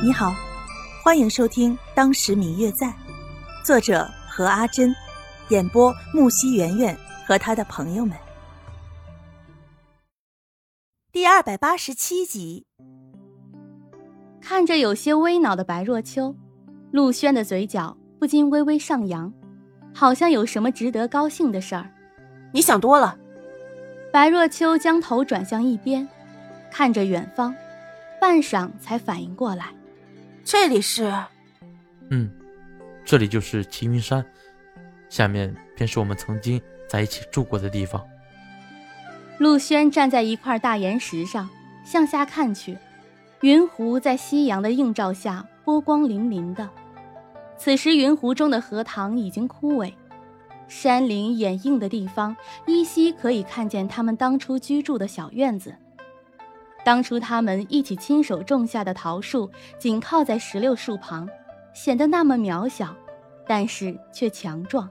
你好，欢迎收听《当时明月在》，作者何阿珍，演播木西圆圆和他的朋友们。第二百八十七集，看着有些微恼的白若秋，陆轩的嘴角不禁微微上扬，好像有什么值得高兴的事儿。你想多了。白若秋将头转向一边，看着远方，半晌才反应过来。这里是，嗯，这里就是齐云山，下面便是我们曾经在一起住过的地方。陆轩站在一块大岩石上，向下看去，云湖在夕阳的映照下波光粼粼的。此时云湖中的荷塘已经枯萎，山林掩映的地方依稀可以看见他们当初居住的小院子。当初他们一起亲手种下的桃树，紧靠在石榴树旁，显得那么渺小，但是却强壮。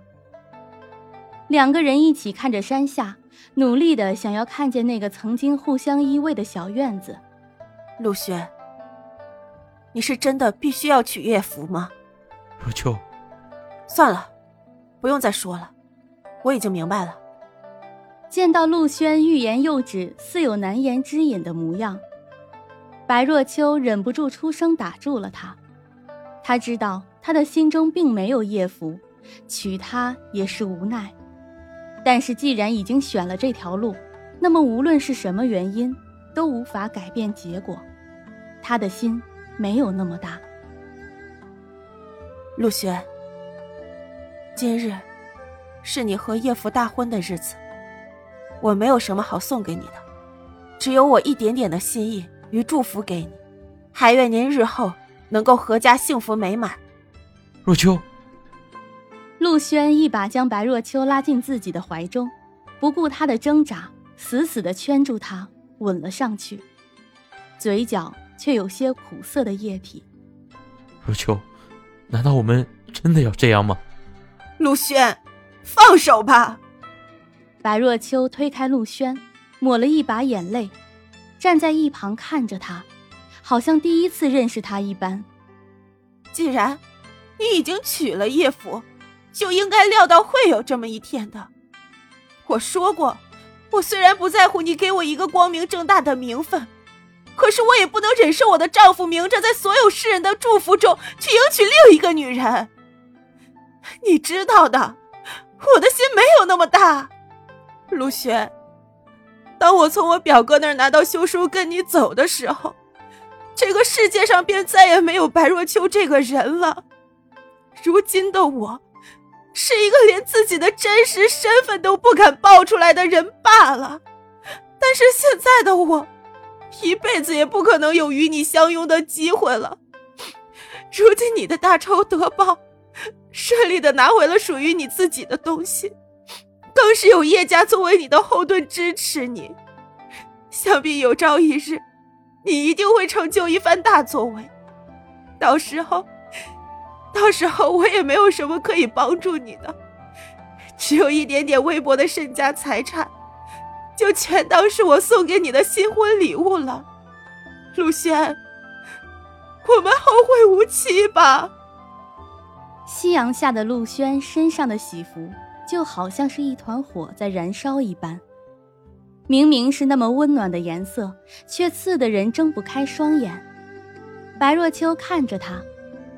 两个人一起看着山下，努力的想要看见那个曾经互相依偎的小院子。陆轩，你是真的必须要娶叶福吗？若秋，算了，不用再说了，我已经明白了。见到陆轩欲言又止、似有难言之隐的模样，白若秋忍不住出声打住了他。他知道他的心中并没有叶福，娶她也是无奈。但是既然已经选了这条路，那么无论是什么原因，都无法改变结果。他的心没有那么大。陆轩，今日是你和叶福大婚的日子。我没有什么好送给你的，只有我一点点的心意与祝福给你，还愿您日后能够阖家幸福美满。若秋，陆轩一把将白若秋拉进自己的怀中，不顾她的挣扎，死死的圈住她，吻了上去，嘴角却有些苦涩的液体。若秋，难道我们真的要这样吗？陆轩，放手吧。白若秋推开陆轩，抹了一把眼泪，站在一旁看着他，好像第一次认识他一般。既然你已经娶了叶府，就应该料到会有这么一天的。我说过，我虽然不在乎你给我一个光明正大的名分，可是我也不能忍受我的丈夫明着在所有世人的祝福中去迎娶另一个女人。你知道的，我的心没有那么大。陆轩，当我从我表哥那儿拿到休书跟你走的时候，这个世界上便再也没有白若秋这个人了。如今的我，是一个连自己的真实身份都不敢报出来的人罢了。但是现在的我，一辈子也不可能有与你相拥的机会了。如今你的大仇得报，顺利的拿回了属于你自己的东西。更是有叶家作为你的后盾支持你，想必有朝一日，你一定会成就一番大作为。到时候，到时候我也没有什么可以帮助你的，只有一点点微薄的身家财产，就全当是我送给你的新婚礼物了。陆轩，我们后会无期吧。夕阳下的陆轩身上的喜服。就好像是一团火在燃烧一般，明明是那么温暖的颜色，却刺得人睁不开双眼。白若秋看着他，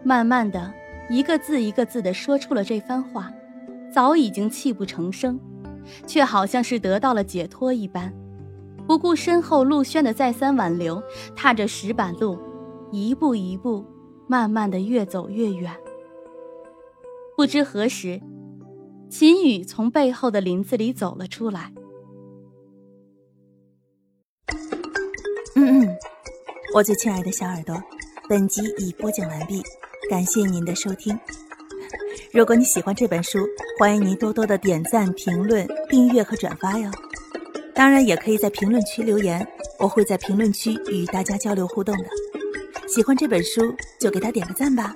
慢慢的一个字一个字的说出了这番话，早已经泣不成声，却好像是得到了解脱一般，不顾身后陆轩的再三挽留，踏着石板路，一步一步，慢慢的越走越远。不知何时。秦宇从背后的林子里走了出来。嗯嗯，我最亲爱的小耳朵，本集已播讲完毕，感谢您的收听。如果你喜欢这本书，欢迎您多多的点赞、评论、订阅和转发哟。当然，也可以在评论区留言，我会在评论区与大家交流互动的。喜欢这本书，就给他点个赞吧。